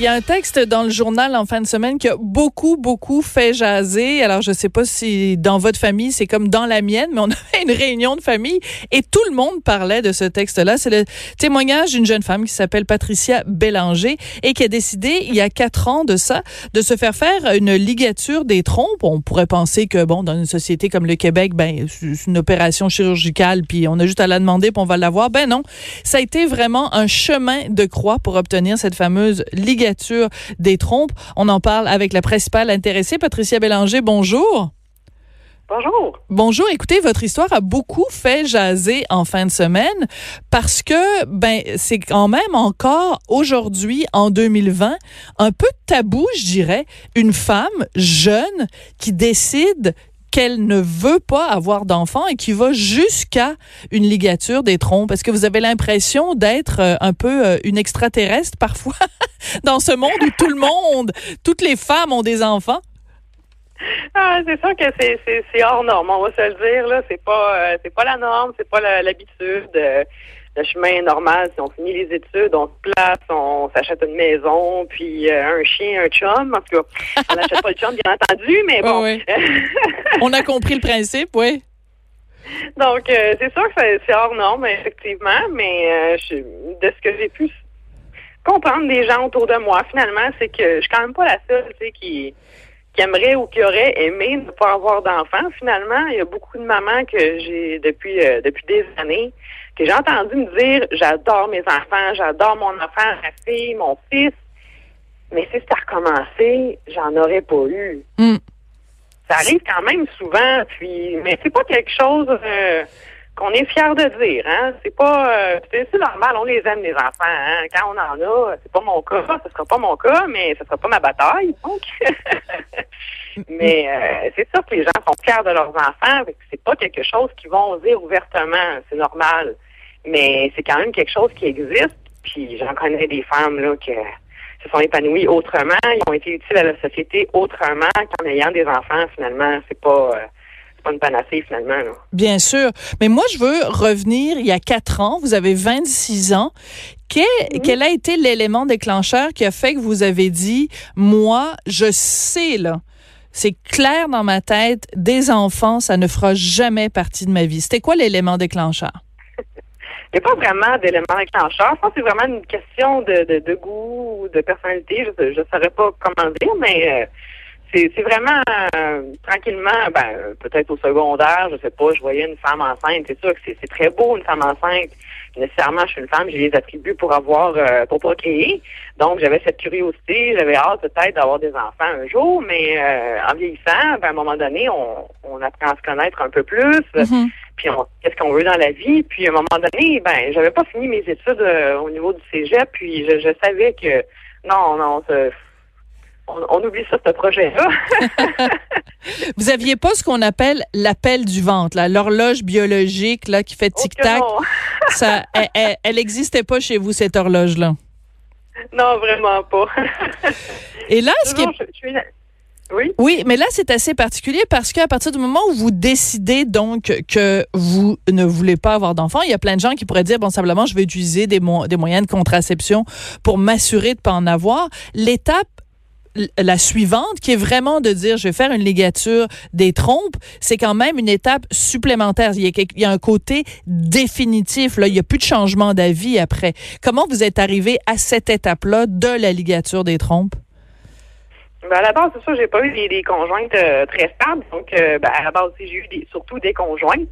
Il y a un texte dans le journal en fin de semaine qui a beaucoup, beaucoup fait jaser. Alors, je sais pas si dans votre famille, c'est comme dans la mienne, mais on avait une réunion de famille et tout le monde parlait de ce texte-là. C'est le témoignage d'une jeune femme qui s'appelle Patricia Bélanger et qui a décidé, il y a quatre ans de ça, de se faire faire une ligature des trompes. On pourrait penser que, bon, dans une société comme le Québec, ben, c'est une opération chirurgicale, puis on a juste à la demander, puis on va l'avoir. Ben non, ça a été vraiment un chemin de croix pour obtenir cette fameuse ligature des trompes. On en parle avec la principale intéressée, Patricia Bélanger. Bonjour. Bonjour. Bonjour. Écoutez, votre histoire a beaucoup fait jaser en fin de semaine parce que ben c'est quand même encore aujourd'hui en 2020 un peu tabou, je dirais, une femme jeune qui décide qu'elle ne veut pas avoir d'enfant et qui va jusqu'à une ligature des trompes. Est-ce que vous avez l'impression d'être euh, un peu euh, une extraterrestre parfois dans ce monde où tout le monde, toutes les femmes ont des enfants? Ah, c'est sûr que c'est hors norme, on va se le dire là. C'est pas euh, c'est pas la norme, c'est pas l'habitude le chemin normal. Si on finit les études, on se place, on s'achète une maison, puis euh, un chien, un chum. En tout cas, on n'achète pas le chum, bien entendu, mais bon. on a compris le principe, oui. Donc, euh, c'est sûr que c'est hors norme, effectivement, mais euh, de ce que j'ai pu comprendre des gens autour de moi, finalement, c'est que je suis quand même pas la seule, tu sais, qui qui aimerait ou qui aurait aimé ne pas avoir d'enfants. Finalement, il y a beaucoup de mamans que j'ai depuis depuis des années que j'ai entendu me dire j'adore mes enfants, j'adore mon enfant, ma fille, mon fils, mais si ça recommencé, j'en aurais pas eu. Hmm. Ça arrive quand même souvent, puis mais c'est pas quelque chose euh, qu'on est fier de dire, hein. C'est pas euh, c'est normal, on les aime les enfants, hein. Quand on en a, c'est pas mon cas, ce sera pas mon cas, mais ce sera pas ma bataille, donc. mais euh, c'est sûr que les gens sont fiers de leurs enfants, c'est pas quelque chose qu'ils vont dire ouvertement, c'est normal. Mais c'est quand même quelque chose qui existe. Puis j'en connais des femmes là qui se sont épanouies autrement, ils ont été utiles à la société autrement qu'en ayant des enfants. Finalement, c'est pas euh, pas une panacée finalement. Bien sûr. Mais moi, je veux revenir il y a quatre ans. Vous avez 26 ans. Quel, mhm. quel a été l'élément déclencheur qui a fait que vous avez dit, moi, je sais, là, c'est clair dans ma tête, des enfants, ça ne fera jamais partie de ma vie. C'était quoi l'élément déclencheur? Il n'y a pas vraiment d'élément déclencheur. Je pense que c'est vraiment une question de, de, de goût ou de personnalité. Je ne saurais pas comment dire, mais euh, c'est vraiment euh, tranquillement, ben, peut-être au secondaire, je sais pas, je voyais une femme enceinte. C'est sûr que c'est très beau, une femme enceinte. Nécessairement, je suis une femme, j'ai les attributs pour avoir, euh, pour procréer. Donc, j'avais cette curiosité, j'avais hâte peut-être d'avoir des enfants un jour, mais en vieillissant, ben, à un moment donné, on, on apprend à se connaître un peu plus. Mm-hmm puis qu'est-ce qu'on veut dans la vie? Puis à un moment donné, ben, j'avais pas fini mes études euh, au niveau du cégep, puis je, savais que non, non, on, oublie ça, ce projet-là. Vous aviez pas ce qu'on appelle l'appel du ventre, l'horloge biologique là qui fait tic-tac? ça, elle n'existait pas chez vous, cette horloge-là? Non, vraiment pas. Et là, ce qui est... Oui? Oui, mais là, c'est assez particulier parce qu'à partir du moment où vous décidez donc que vous ne voulez pas avoir d'enfant, il y a plein de gens qui pourraient dire, bon, simplement, je vais utiliser des, des moyens de contraception pour m'assurer de ne pas en avoir. L'étape la suivante, qui est vraiment de dire je vais faire une ligature des trompes, c'est quand même une étape supplémentaire. Il y a, un côté définitif. Là, il n'y a plus de changement d'avis après. Comment vous êtes arrivé à cette étape-là de la ligature des trompes? Ben à la base, c'est ça, j'ai pas eu des, conjointes euh, très stables. Donc, euh, ben, à la base, j'ai eu des, surtout des conjointes.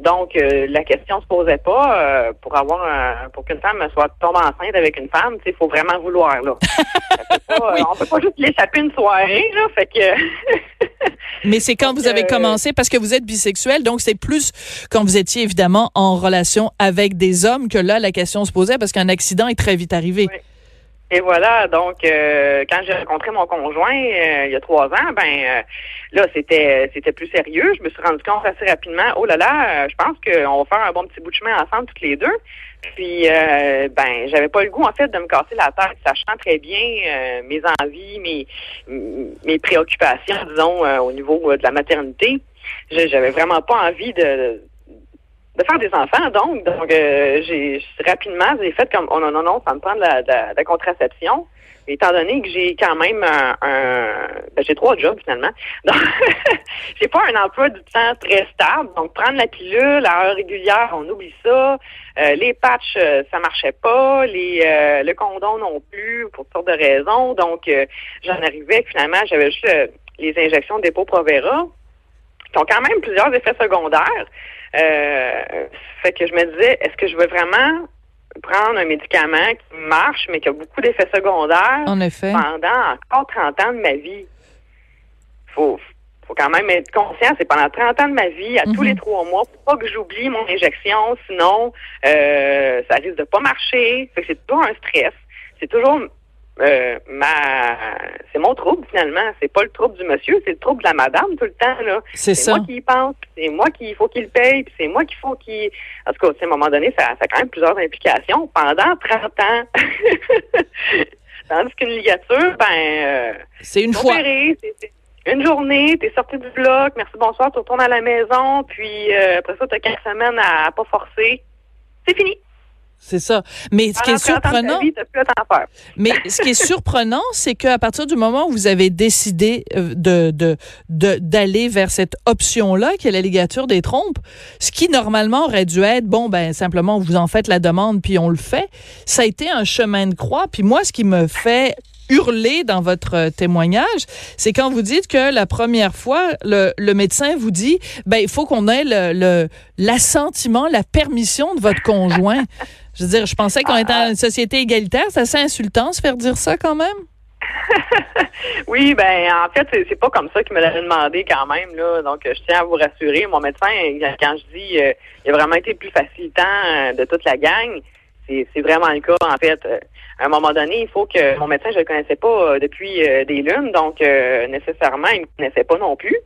Donc, euh, la question se posait pas pour avoir un, pour qu'une femme soit tombe enceinte avec une femme. Il faut vraiment vouloir là. pas, On peut pas juste l'échapper une soirée là. Fait que. Mais c'est quand vous avez commencé parce que vous êtes bisexuel, donc c'est plus quand vous étiez évidemment en relation avec des hommes que là la question se posait parce qu'un accident est très vite arrivé. Et voilà, donc euh, quand j'ai rencontré mon conjoint euh, il y a trois ans, ben euh, là c'était c'était plus sérieux. Je me suis rendu compte assez rapidement, oh là là, je pense qu'on va faire un bon petit bout de chemin ensemble toutes les deux. Puis ben j'avais pas le goût en fait de me casser la tête, sachant très bien mes envies, mes mes préoccupations, disons au niveau de la maternité. J'avais vraiment pas envie de de faire des enfants, donc. Donc, euh, j'ai rapidement, j'ai fait comme, oh non, non, non, ça me prend de la, de la, contraception. Étant donné que j'ai quand même un, ben, j'ai trois jobs finalement. Donc, j'ai pas un emploi du temps très stable. Donc, prendre la pilule à heure régulière, on oublie ça. Euh, les patchs, euh, ça marchait pas. Les, le condom non plus, pour toutes sortes de raisons. Donc, j'en arrivais finalement, j'avais juste les injections Dépôt Provera, qui ont quand même plusieurs effets secondaires. Euh, fait que je me disais, est-ce que je veux vraiment prendre un médicament qui marche, mais qui a beaucoup d'effets secondaires en effet. pendant encore 30 ans de ma vie? Faut, faut quand même être conscient, c'est pendant 30 ans de ma vie, à tous mhm. les trois mois, pour pas que j'oublie mon injection, sinon euh, ça risque de pas marcher. Fait que c'est toujours un stress. C'est toujours euh, ma c'est mon trouble finalement. C'est pas le trouble du monsieur, c'est le trouble de la madame tout le temps. là. C'est moi qui y pense, c'est moi qui faut qu'il paye, puis c'est moi qu'il faut qu'il. En tout cas, à un moment donné, ça, ça a quand même plusieurs implications. Pendant 30 ans. Tandis qu'une ligature, ben euh, c'est une fois. une journée, t'es sorti du bloc, merci, bonsoir, tu retournes à la maison, puis euh, après ça, t'as quelques semaines à pas forcer. C'est fini. C'est ça. Mais ce qui est surprenant, mais ce qui est surprenant, c'est qu'à partir du moment où vous avez décidé euh, de d'aller vers cette option-là, qui est la ligature des trompes, ce qui normalement aurait dû être bon, ben simplement vous en faites la demande puis on le fait, ça a été un chemin de croix. Puis moi, ce qui me fait hurler dans votre témoignage, c'est quand vous dites que la première fois, le, médecin vous dit, ben il faut qu'on ait le l'assentiment, la permission de votre conjoint. Je veux dire, je pensais qu'on était dans une société égalitaire. C'est assez insultant se faire dire ça quand même. oui, ben en fait, c'est pas comme ça qu'il me l'avait demandé quand même. Là. Donc, je tiens à vous rassurer. Mon médecin, quand je dis euh, il a vraiment été le plus facilitant euh, de toute la gang, c'est vraiment le cas. En fait, euh, à un moment donné, il faut que mon médecin, je le connaissais pas depuis des lunes, donc nécessairement, il me connaissait pas non plus.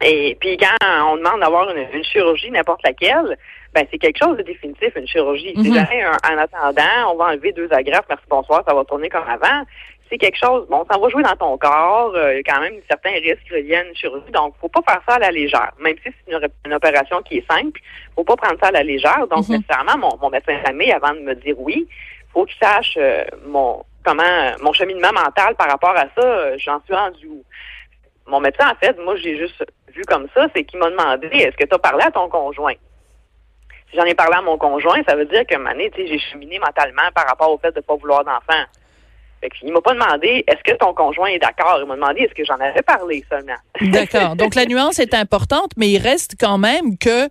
Et puis quand on demande d'avoir une, chirurgie, n'importe laquelle, ben c'est quelque chose de définitif, une chirurgie. C'est mhm. en attendant, on va enlever deux agrafes, merci, bonsoir, ça va tourner comme avant. C'est quelque chose, bon, ça va jouer dans ton corps, euh, il y a quand même certains risques à une chirurgie, donc faut pas faire ça à la légère. Même si c'est une, opération qui est simple, faut pas prendre ça à la légère. Donc, mhm. nécessairement, mon, mon médecin famille, avant de me dire oui, faut qu'il sache euh, mon comment mon cheminement mental par rapport à ça, euh, j'en suis rendu où. Mon médecin, en fait, moi, j'ai juste vu comme ça, c'est qu'il m'a demandé est-ce que tu as parlé à ton conjoint? Si j'en ai parlé à mon conjoint, ça veut dire que année, j'ai cheminé mentalement par rapport au fait de ne pas vouloir d'enfant. Fait il m'a pas demandé est-ce que ton conjoint est d'accord? Il m'a demandé est-ce que j'en avais parlé seulement? D'accord. Donc la nuance est importante, mais il reste quand même que,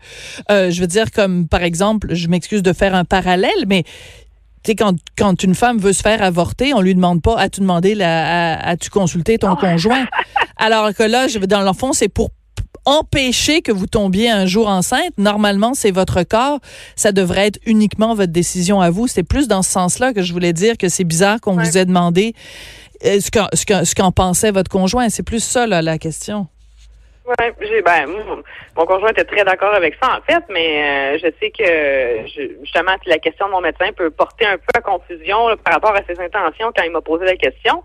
euh, je veux dire, comme par exemple, je m'excuse de faire un parallèle, mais tu sais, quand, quand une femme veut se faire avorter, on lui demande pas as-tu demandé la, as-tu consulté ton conjoint? Alors que là, je, dans le fond, c'est pour empêcher que vous tombiez un jour enceinte. Normalement, c'est votre corps. Ça devrait être uniquement votre décision à vous. C'est plus dans ce sens-là que je voulais dire que c'est bizarre qu'on vous ait demandé euh, ce qu'en pensait votre conjoint. C'est plus ça, là, la question. Oui, ben, mon conjoint était très d'accord avec ça, en fait, mais euh, je sais que, justement, la question de mon médecin peut porter un peu à confusion par rapport à ses intentions quand il m'a posé la question.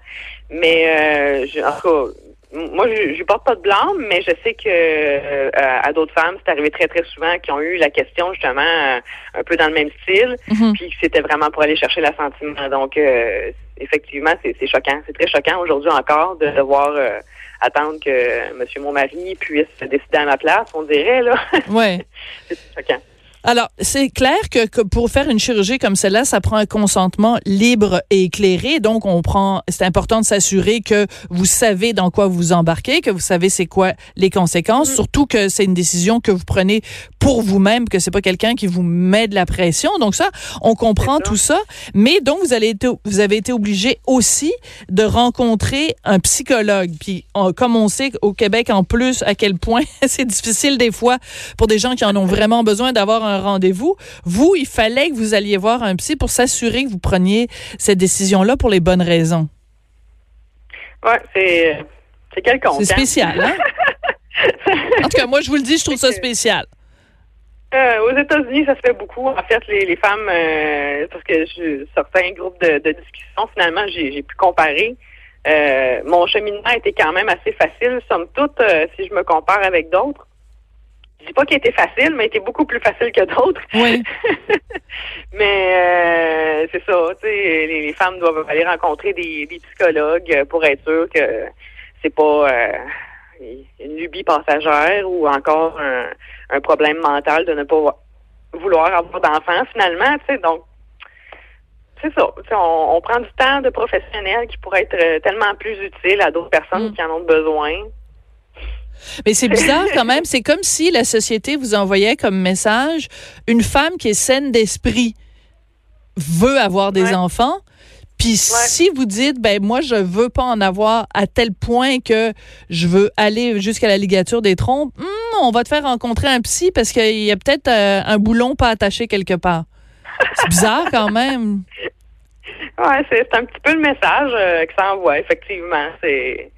Mais, euh, en tout cas, moi, je, je porte pas de blanc, mais je sais que euh, à d'autres femmes, c'est arrivé très très souvent qui ont eu la question justement euh, un peu dans le même style, mhm. puis que c'était vraiment pour aller chercher l'assentiment. Donc, euh, effectivement, c'est choquant, c'est très choquant aujourd'hui encore de devoir attendre que Monsieur mon mari puisse décider à ma place, on dirait là. Ouais. c'est choquant. Alors, c'est clair que, pour faire une chirurgie comme celle-là, ça prend un consentement libre et éclairé. Donc, on prend, c'est important de s'assurer que vous savez dans quoi vous embarquez, que vous savez c'est quoi les conséquences, mm. surtout que c'est une décision que vous prenez pour vous-même, que c'est pas quelqu'un qui vous met de la pression. Donc ça, on comprend tout ça. Mais donc, vous allez été, vous avez été obligé aussi de rencontrer un psychologue. Puis, comme on sait au Québec, en plus, à quel point c'est difficile des fois pour des gens qui en ont vraiment besoin d'avoir un un rendez-vous. Vous, il fallait que vous alliez voir un psy pour s'assurer que vous preniez cette décision-là pour les bonnes raisons. Oui, c'est, c'est quelconque. C'est hein? spécial, hein? en tout cas, moi, je vous le dis, je trouve ça spécial. Euh, aux États-Unis, ça se fait beaucoup. En fait, les, les femmes, euh, parce que je, certains groupes de, de discussion, finalement, j'ai, j'ai pu comparer. Euh, mon cheminement était quand même assez facile, somme toute, si je me compare avec d'autres. Je dis pas qu'il était facile, mais il était beaucoup plus facile que d'autres. Oui. mais euh, c'est ça, tu sais, les, les femmes doivent aller rencontrer des, des psychologues pour être sûr que c'est pas euh, une lubie passagère ou encore un, un problème mental de ne pas vouloir avoir d'enfants finalement, tu sais, donc c'est ça. Tu sais, On, on prend du temps de professionnels qui pourrait être euh, tellement plus utile à d'autres personnes Mm. qui en ont besoin. Mais c'est bizarre quand même. C'est comme si la société vous envoyait comme message une femme qui est saine d'esprit veut avoir des Ouais. enfants. Puis si vous dites, ben moi je veux pas en avoir à tel point que je veux aller jusqu'à la ligature des trompes, hum, on va te faire rencontrer un psy parce qu'il y a peut-être euh, un boulon pas attaché quelque part. C'est bizarre quand même. Ouais, c'est c'est un petit peu le message euh, que ça envoie, effectivement. C'est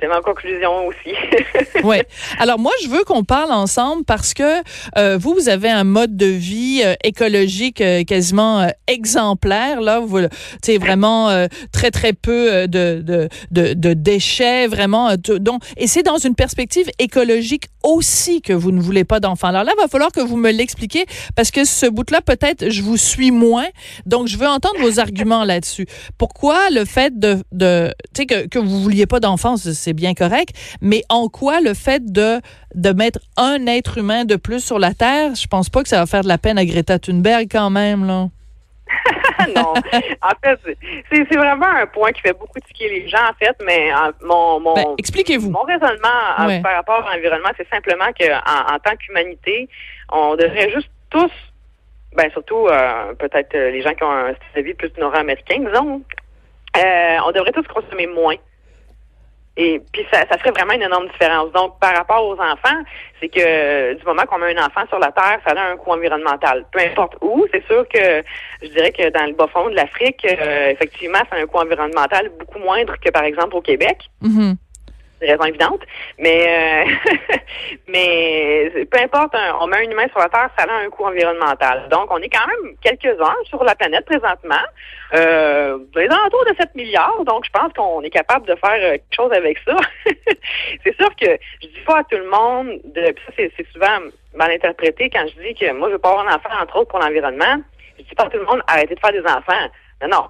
c'était ma conclusion aussi. Oui. Alors moi, je veux qu'on parle ensemble parce que euh, vous, vous avez un mode de vie euh, écologique euh, quasiment euh, exemplaire. Là, vous, c'est vraiment euh, très très peu euh, de, de, de, de déchets, vraiment. donc, et c'est dans une perspective écologique aussi que vous ne voulez pas d'enfants. Alors là, va falloir que vous me l'expliquiez parce que ce bout-là, peut-être, je vous suis moins. Donc, je veux entendre vos arguments là-dessus. Pourquoi le fait de, de tu sais, que, que vous vouliez pas d'enfants, c'est c'est bien correct, mais en quoi le fait de, de mettre un être humain de plus sur la Terre, je pense pas que ça va faire de la peine à Greta Thunberg quand même, là. non. En fait, c'est vraiment un point qui fait beaucoup tiquer les gens, en fait, mais euh, mon, mon, Ben, expliquez-vous. mon raisonnement euh, par rapport à l'environnement, c'est simplement qu'en en tant qu'humanité, on devrait juste tous, ben surtout euh, peut-être les gens qui ont un style de vie plus nord-américain, disons, euh, on devrait tous consommer moins. Et puis ça, ça ferait vraiment une énorme différence. Donc, par rapport aux enfants, c'est que euh, du moment qu'on met un enfant sur la Terre, ça a un coût environnemental. Peu importe où, c'est sûr que je dirais que dans le bas fond de l'Afrique, euh, effectivement, ça a un coût environnemental beaucoup moindre que par exemple au Québec. Mhm. C'est raison évidente. Mais euh, mais peu importe, on met un humain sur la Terre, ça a un coût environnemental. Donc, on est quand même quelques-uns sur la planète présentement. Euh, les alentours de 7 milliards, donc je pense qu'on est capable de faire euh, quelque chose avec ça. c'est sûr que je dis pas à tout le monde, de, ça c'est, souvent mal interprété quand je dis que moi je veux pas avoir un enfant, entre autres pour l'environnement. Je dis pas à tout le monde arrêtez de faire des enfants. Non, non.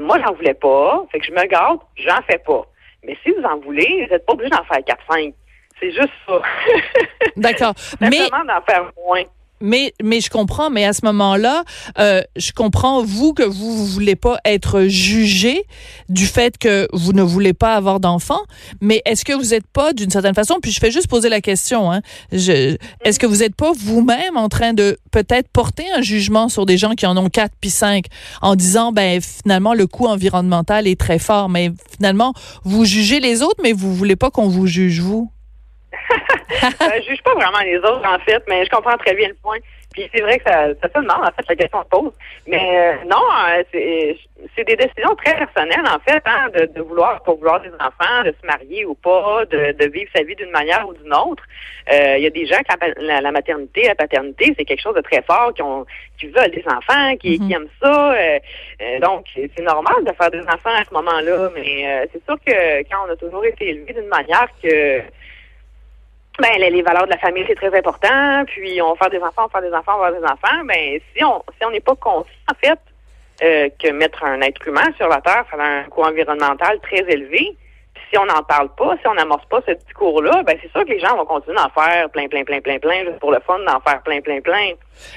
Moi j'en voulais pas, fait que je me garde, j'en fais pas. Vous en voulez, vous n'êtes pas obligé d'en faire 4-5. C'est juste ça. D'accord. Mais d'en faire moins. Mais, mais je comprends, mais à ce moment-là, euh, je comprends, vous, que vous ne voulez pas être jugé du fait que vous ne voulez pas avoir d'enfants, mais est-ce que vous n'êtes pas, d'une certaine façon, puis je fais juste poser la question, hein, est-ce que vous n'êtes pas vous-même en train de peut-être porter un jugement sur des gens qui en ont quatre puis cinq en disant, ben finalement, le coût environnemental est très fort, mais finalement, vous jugez les autres, mais vous voulez pas qu'on vous juge, vous? Euh, je juge pas vraiment les autres, en fait, mais je comprends très bien le point. Puis c'est vrai que ça, ça se demande, en fait, la question se pose. Mais euh, non, euh, c'est des décisions très personnelles, en fait, hein, de, de vouloir, pour vouloir des enfants, de se marier ou pas, de, de vivre sa vie d'une manière ou d'une autre. Euh, Il y a des gens que la, la- la maternité, la paternité, c'est quelque chose de très fort, qui, ont, qui veulent des enfants, qui, Mhm. qui aiment ça. euh, euh, donc, c'est normal de faire des enfants à ce moment-là, mais euh, c'est sûr que quand on a toujours été élevé d'une manière que ben, les, valeurs de la famille, c'est très important. Puis, on va faire des enfants, on va faire des enfants, on va faire des enfants. Ben, si on si on n'est pas conscient, en fait, euh, que mettre un être humain sur la Terre, ça a un coût environnemental très élevé. Si on n'en parle pas, si on n'amorce pas ce discours-là, ben, c'est sûr que les gens vont continuer d'en faire plein, plein, plein, plein, plein, juste pour le fun, d'en faire plein, plein, plein.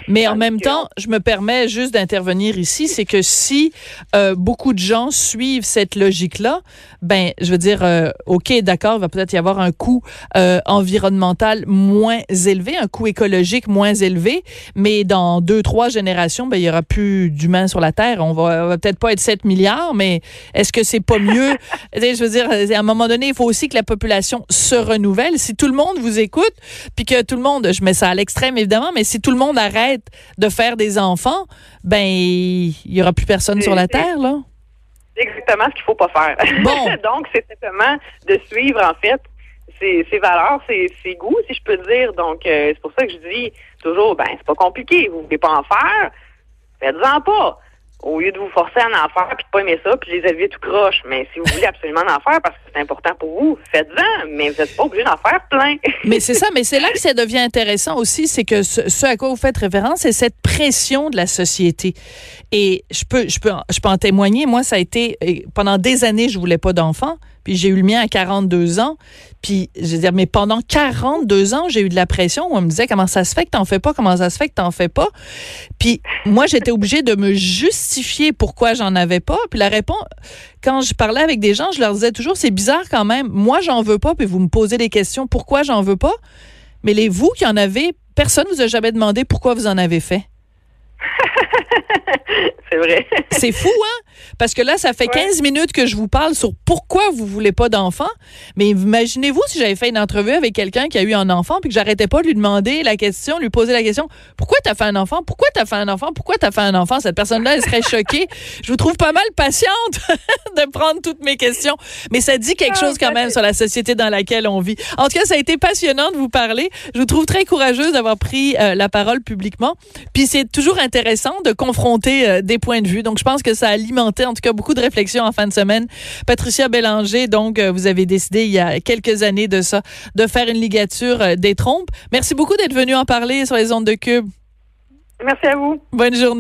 Mais en même temps, je me permets juste d'intervenir ici, c'est que si euh, beaucoup de gens suivent cette logique-là, ben, je veux dire, euh, ok, d'accord, il va peut-être y avoir un coût euh, environnemental moins élevé, un coût écologique moins élevé, mais dans deux, trois générations, ben, il y aura plus d'humains sur la Terre. On va, va peut-être pas être 7 milliards, mais est-ce que c'est pas mieux? Je veux dire, un moment donné, il faut aussi que la population se renouvelle. Si tout le monde vous écoute, puis que tout le monde, je mets ça à l'extrême évidemment, mais si tout le monde arrête de faire des enfants, ben il y aura plus personne sur la terre là. C'est exactement ce qu'il faut pas faire. Bon. Donc c'est simplement de suivre en fait ses, ses valeurs, ses, ses, goûts, si je peux dire. Donc euh, c'est pour ça que je dis toujours, ben c'est pas compliqué. Vous voulez pas en faire, faites-en pas au lieu de vous forcer à en faire puis de pas aimer ça puis les élever tout croche. Mais si vous voulez absolument en faire parce que c'est important pour vous, faites-en. Mais vous n'êtes pas obligé d'en faire plein. mais c'est ça. Mais c'est là que ça devient intéressant aussi, c'est que ce, ce, à quoi vous faites référence, c'est cette pression de la société. Et je peux, je peux, je peux en témoigner. Moi, ça a été pendant des années, je voulais pas d'enfants. Puis j'ai eu le mien à 42 ans. Puis, je veux dire, mais pendant 42 ans, j'ai eu de la pression. On me disait comment ça se fait que t'en fais pas, comment ça se fait que t'en fais pas? Puis moi, j'étais obligée de me justifier pourquoi j'en avais pas. Puis la réponse, quand je parlais avec des gens, je leur disais toujours, c'est bizarre quand même. Moi, j'en veux pas. Puis vous me posez des questions, pourquoi j'en veux pas? Mais les vous qui en avez, personne vous a jamais demandé pourquoi vous en avez fait. C'est vrai. c'est fou, hein? Parce que là, ça fait 15 ouais. minutes que je vous parle sur pourquoi vous voulez pas d'enfant. Mais imaginez-vous si j'avais fait une entrevue avec quelqu'un qui a eu un enfant puis que j'arrêtais pas de lui demander la question, lui poser la question pourquoi t'as fait un enfant? Pourquoi t'as fait un enfant? Pourquoi t'as fait un enfant? Cette personne-là, elle serait choquée. je vous trouve pas mal patiente de prendre toutes mes questions. Mais ça dit quelque chose quand même sur la société dans laquelle on vit. En tout cas, ça a été passionnant de vous parler. Je vous trouve très courageuse d'avoir pris euh, la parole publiquement. Puis c'est toujours intéressant de confronter euh, des points de vue. Donc, je pense que ça a alimenté, en tout cas, beaucoup de réflexions en fin de semaine. Patricia Bélanger, donc, euh, vous avez décidé il y a quelques années de ça, de faire une ligature euh, des trompes. Merci beaucoup d'être venu en parler sur les ondes de Cube. Merci à vous. Bonne journée.